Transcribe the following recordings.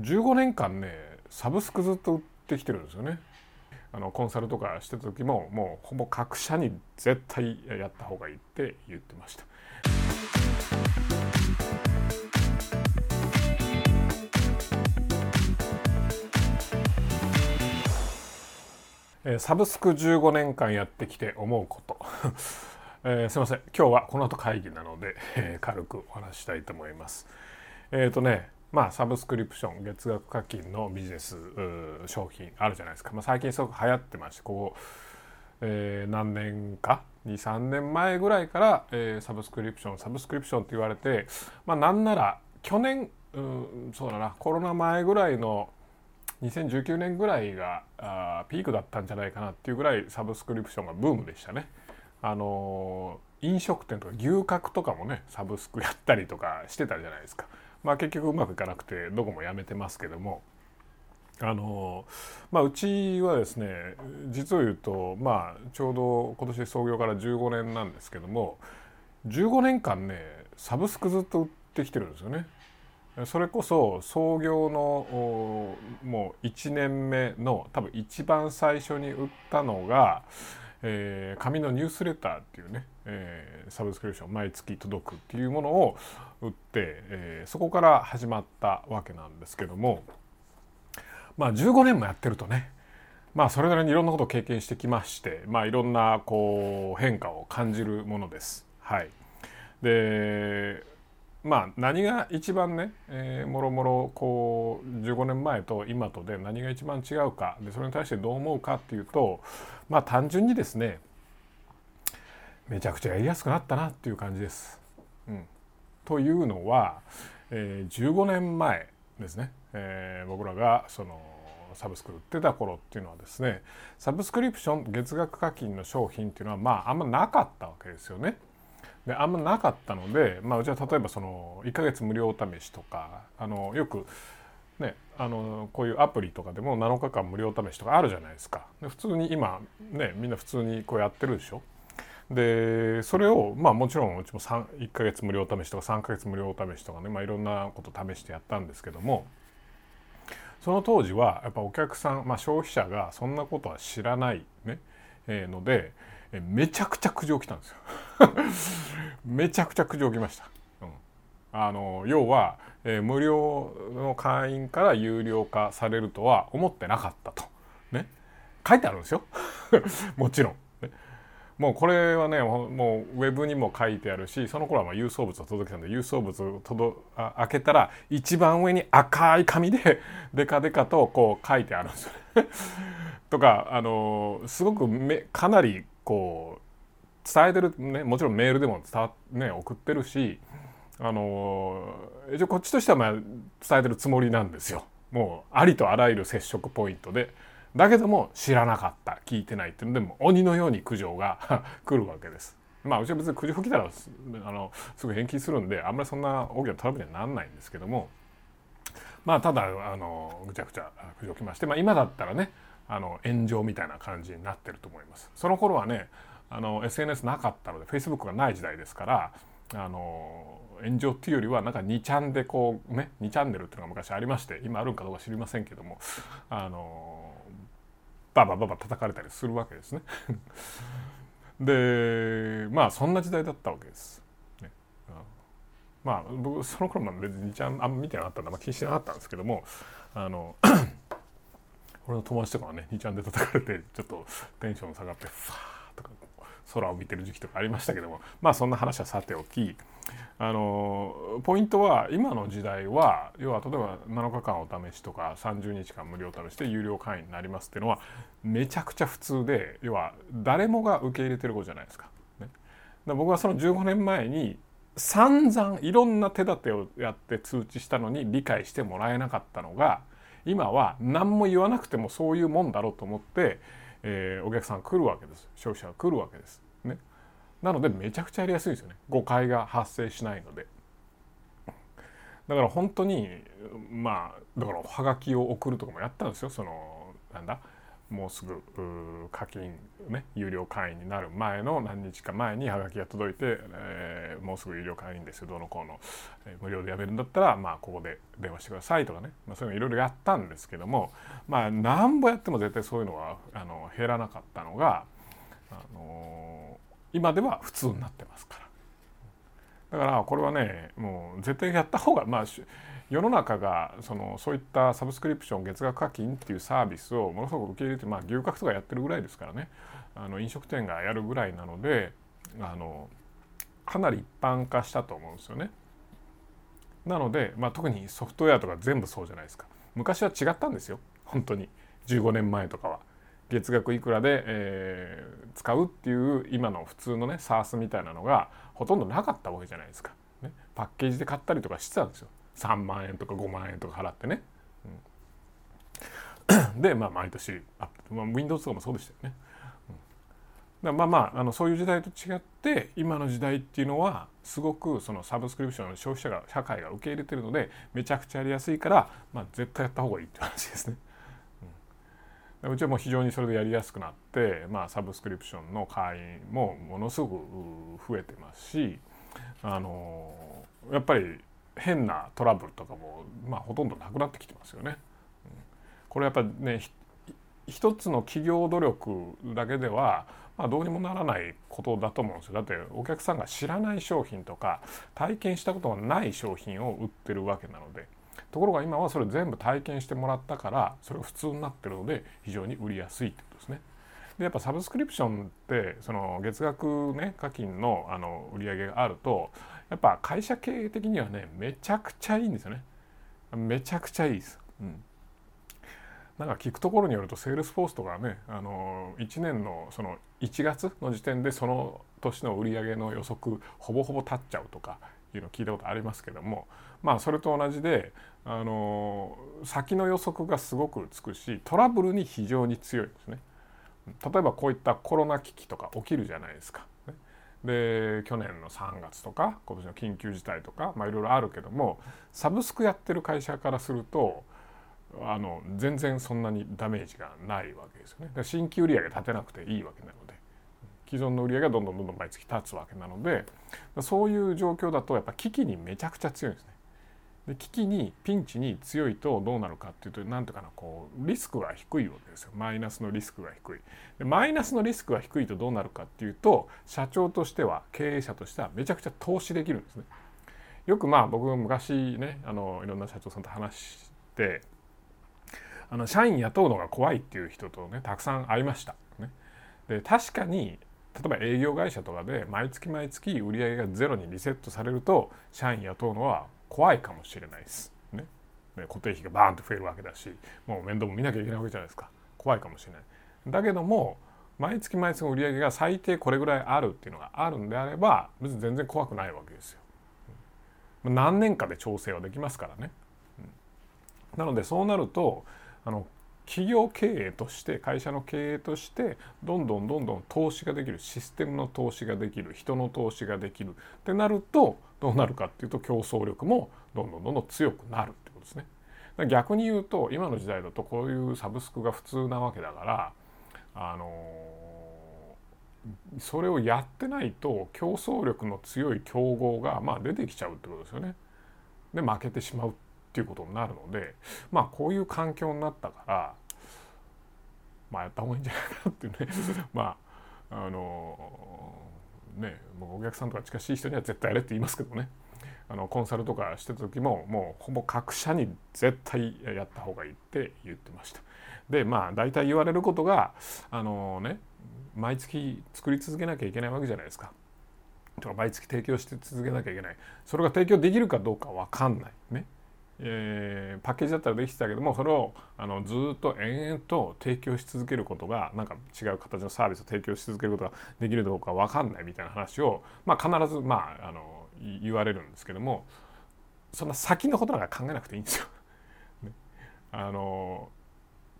15年間ねサブスクずっと売ってきてるんですよね。あのコンサルとかしてた時ももうほぼ各社に絶対やった方がいいって言ってました。サブスク15年間やってきて思うこと えー、すいません今日はこの後会議なので、えー、軽くお話したいと思いますえっ、ー、とねまあサブスクリプション月額課金のビジネス商品あるじゃないですか、まあ、最近すごく流行ってましてここ、えー、何年か？23年前ぐらいから、えー、サブスクリプションサブスクリプションって言われてまあなんなら去年うそうだなコロナ前ぐらいの2019年ぐらいがあピークだったんじゃないかなっていうぐらいサブスクリプションがブームでしたね。あの飲食店とか牛角とかもねサブスクやったりとかしてたじゃないですか。まあ結局うまくいかなくてどこもやめてますけども。あのまあ、うちはですね実を言うと、まあ、ちょうど今年創業から15年なんですけども15年間ねサブスクずっと売ってきてるんですよね。それこそ創業のもう1年目の多分一番最初に売ったのが、えー、紙のニュースレターっていうね、えー、サブスクリプション毎月届くっていうものを売って、えー、そこから始まったわけなんですけどもまあ15年もやってるとねまあそれなりにいろんなことを経験してきましてまあいろんなこう変化を感じるものです。はい、でまあ何が一番ね、えー、もろもろこう15年前と今とで何が一番違うかでそれに対してどう思うかっていうとまあ単純にですねめちゃくちゃやりやすくなったなっていう感じです。うん、というのは、えー、15年前ですね、えー、僕らがそのサブスク売ってた頃っていうのはですねサブスクリプション月額課金の商品っていうのはまああんまなかったわけですよね。であんまなかったので、まあ、うちは例えばその1ヶ月無料お試しとかあのよくね、あのこういうアプリとかでも7日間無料試しとかあるじゃないですか。で普通に今ねみんな普通にこうやってるでしょ。でそれをまあもちろんうちも1ヶ月無料試しとか3ヶ月無料試しとかね、まあ、いろんなこと試してやったんですけどもその当時はやっぱお客さん、まあ、消費者がそんなことは知らないね、えー、のでめちゃくちゃ苦情来たんですよ めちゃくちゃ苦情来ました。うん、あの要は、えー、無料の会員から有料化されるとは思ってなかったと。ね。書いてあるんですよ。もちろん。もうこれはねもうウェブにも書いてあるしその頃はまあ郵送物を届けたんで郵送物を届あ開けたら一番上に赤い紙で デカデカとこう書いてあるんですよね。とかあのすごくめかなりこう伝えてるねもちろんメールでも伝わ、ね、送ってるしあの一応こっちとしてはまあ伝えてるつもりなんですよ。もうありとあらゆる接触ポイントで。だけども知らなかった聞いてないっていうのでも鬼のように苦情が 来るわけです。まあうちは別に苦情来たらあのすぐ返金するんであんまりそんな大きなトラブルにはなんないんですけどもまあただあのぐちゃぐちゃ苦情来まして、まあ、今だったらねあの炎上みたいな感じになってると思います。その頃はねあの SNS なかったので Facebook がない時代ですからあの炎上っていうよりはなんか2ちゃんでこうね2チャンネルっていうのが昔ありまして今あるんかどうか知りませんけどもあのババババ叩かれたりするわけですね。でまあそんな時代だったわけです。ね、まあ僕その頃も別に2ちゃんあんま見てなかったんで、まあ、気にしてなかったんですけどもあの 俺の友達とかはね2ちゃんで叩かれてちょっとテンション下がってファーとか空を見てる時期とかありましたけどもまあそんな話はさておきあのポイントは今の時代は要は例えば7日間お試しとか30日間無料試しで有料会員になりますっていうのはめちゃくちゃ普通で要は誰もが受け入れてることじゃないですか。ね、か僕はその15年前に散々いろんな手立てをやって通知したのに理解してもらえなかったのが今は何も言わなくてもそういうもんだろうと思って、えー、お客さん来るわけです。消費者が来るわけです。ね、なのでめちゃくちゃやりやすいですよね。誤解が発生しないので。だから本当にまあだからはがきを送るとかもやったんですよ。そのなんだ？もうすぐ課金ね有料会員になる前の何日か前にハガキが届いて、えー、もうすぐ有料会員ですよどのこうの、えー、無料でやめるんだったらまあここで電話してくださいとかね、まあ、そういうのいろいろやったんですけどもまあなんぼやっても絶対そういうのはあの減らなかったのが、あのー、今では普通になってますから。だからこれはねもう絶対やった方がまあ世の中がそのそういったサブスクリプション月額課金っていうサービスをものすごく受け入れて、まあ、牛角とかやってるぐらいですからねあの飲食店がやるぐらいなのであのかなり一般化したと思うんですよね。なので、まあ、特にソフトウェアとか全部そうじゃないですか。昔は違ったんですよ本当に15年前とかは。月額いくらで、えー、使うっていう今の普通のね SARS みたいなのがほとんどなかったわけじゃないですか。ね、パッケージで買ったりとかしてたんですよ。3万円とか5万円とか払ってね。うん、で、まあ、毎年アップ、まあ、Windows とかもそうでしたよね。うん、まあまああのそういう時代と違って今の時代っていうのはすごくそのサブスクリプションの消費者が社会が受け入れてるのでめちゃくちゃやりやすいから、まあ、絶対やった方がいいって話ですね。う、ちはもう非常にそれでやりやすくなって、まあ、サブスクリプションの会員もものすごく増えてますしあのやっぱり変なトラブルとかも、まあ、ほとんどなくなってきてますよね。これやっぱね一つの企業努力だけでは、まあ、どうにもならないことだと思うんですよ。だってお客さんが知らない商品とか体験したことがない商品を売ってるわけなのでところが今はそれ全部体験してもらったからそれが普通になってるので非常に売りやすいってことですね。でやっぱサブスクリプションってその月額ね課金のあの売り上げがあるとやっぱ会社経営的にはねめちゃくちゃいいんですよね。めちゃくちゃいいです、うん、なんか聞くところによるとセールスフォースとかねあの1年のその1月の時点でその年の売り上げの予測ほぼほぼ立っちゃうとかいうのを聞いたことありますけどもまあそれと同じであの先の予測がすごくつくしトラブルに非常に強いですね。例えばこういったコロナ危機とか起きるじゃないですか。で去年の3月とか今年の緊急事態とか、まあ、いろいろあるけどもサブスクやってる会社からするとあの全然そんなにダメージがないわけですよね。新規売上立てなくていいわけなので既存の売り上げがどんどんどんどん毎月立つわけなのでそういう状況だとやっぱ危機にめちゃくちゃ強いんですね。で危機にピンチに強いとどうなるかっていうと何ていうかなこうリスクが低いわけですよ。マイナスのリスクが低い。でマイナスのリスクが低いとどうなるかっていうと社長としては経営者としてはめちゃくちゃ投資できるんですね。よくまあ僕昔ねあのいろんな社長さんと話してあの社員雇うのが怖いっていう人とねたくさん会いました、ね、で確かに例えば営業会社とかで毎月毎月売り上げがゼロにリセットされると社員雇うのは怖いかもしれないです。ね、固定費がバーンと増えるわけだしもう面倒も見なきゃいけないわけじゃないですか怖いかもしれない。だけども毎月毎月の売り上げが最低これぐらいあるっていうのがあるんであれば別に全然怖くないわけですよ。何年かで調整はできますからね。なのでそうなるとあの企業経営として会社の経営としてどんどんどんどん投資ができるシステムの投資ができる人の投資ができるってなるとどうなるかっていうと競争力もどんどんどんどん強くなるってことですね。逆に言うと今の時代だとこういうサブスクが普通なわけだからあのそれをやってないと競争力の強い競合がまあ出てきちゃうってことですよね。で負けてしまうっていうことになるのでまあこういう環境になったからまあやった方がいいんじゃないかなっていうね まああのねもうお客さんとか近しい人には絶対やれって言いますけどねあのコンサルとかしてた時ももうほぼ各社に絶対やった方がいいって言ってました。でまあ大体言われることがあのね毎月作り続けなきゃいけないわけじゃないですか。とか毎月提供して続けなきゃいけないそれが提供できるかどうか分かんないね。えー、パッケージだったらできてたけどもそれをあのずっと延々と提供し続けることがなんか違う形のサービスを提供し続けることができるかどうか分かんないみたいな話を、まあ、必ず、まあ、あの言われるんですけどもそんな先のことなんか考えなくていいんですよ。ね、あの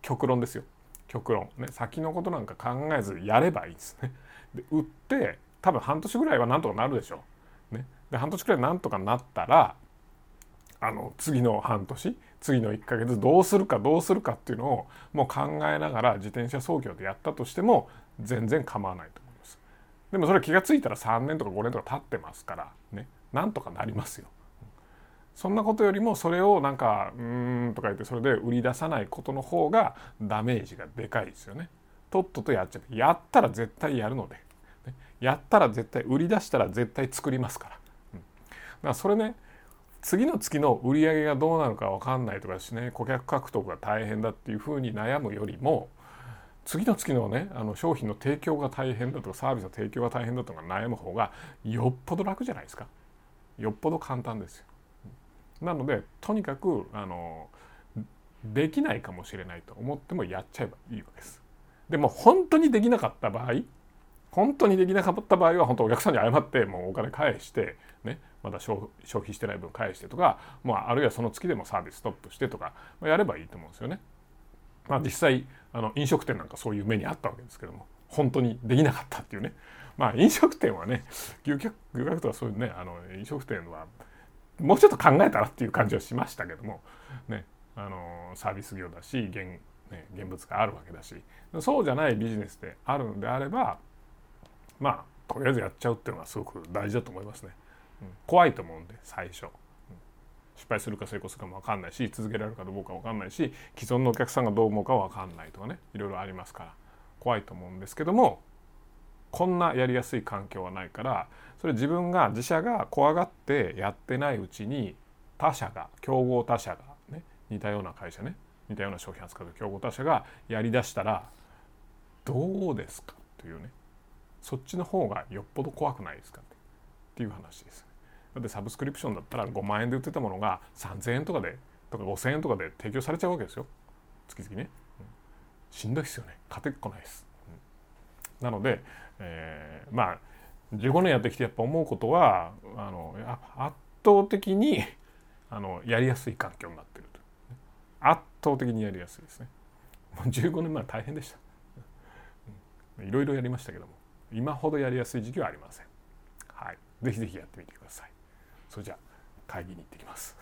極論ですよ極論、ね、先のことなんか考えずやればいいですね。で売って多分半年ぐらいはなんとかなるでしょう。ね、で半年くらいなんとかなったらあの次の半年次の1ヶ月どうするかどうするかっていうのをもう考えながら自転車操業でやったとしても全然構わないと思います。でもそれ気が付いたら3年とか5年とか経ってますからねなんとかなりますよ。そんなことよりもそれをなんか「うん」とか言ってそれで売り出さないことの方がダメージがでかいですよね。とっととやっちゃう。やったら絶対やるので。ねやったら絶対売り出したら絶対作りますから。うん、だからそれね次の月の売り上げがどうなるか分かんないとかですね顧客獲得が大変だっていうふうに悩むよりも次の月のねあの商品の提供が大変だとかサービスの提供が大変だとか悩む方がよっぽど楽じゃないですかよっぽど簡単ですよ。なのでとにかくあのできないかもしれないと思ってもやっちゃえばいいわけです。でも本当にできなかった場合本当にできなかった場合は本当お客さんに謝ってもうお金返してねまだ消費してない分返してとか、まあ、あるいはその月でもサービスストップしてとかまあやればいいと思うんですよね。まあ、実際あの飲食店なんかそういう目にあったわけですけども本当にできなかったっていうねまあ飲食店はね漁客漁客とかそういうねあの飲食店はもうちょっと考えたらっていう感じはしましたけどもねあのサービス業だし現,、ね、現物があるわけだしそうじゃないビジネスであるのであればまあとりあえずやっちゃうっていうのはすごく大事だと思いますね。怖いと思うんで最初、失敗するか成功するかも分かんないし続けられるかどうか分かんないし既存のお客さんがどう思うか分かんないとかね。いろいろありますから。怖いと思うんですけどもこんなやりやすい環境はないからそれ自分が自社が怖がってやってないうちに他社が競合他社がね似たような会社ね似たような商品扱う競合他社がやりだしたらどうですかというね。そっちの方がよっぽど怖くないですかっていう話です。だってサブスクリプションだったら5万円で売ってたものが3,000円とかでとか5,000円とかで提供されちゃうわけですよ。月々ね、うん、しんどいですよね。勝てっこないです、うん、なので、えー、まあ15年やってきてやっぱ思うことはあの圧倒的にあのやりやすい環境になってると。圧倒的にやりやすいですね。もう15年前大変でした。いろいろやりましたけども今ほどやりやすい時期はありません。はい、ぜひぜひやってみてください。それじゃあ会議に行ってきます。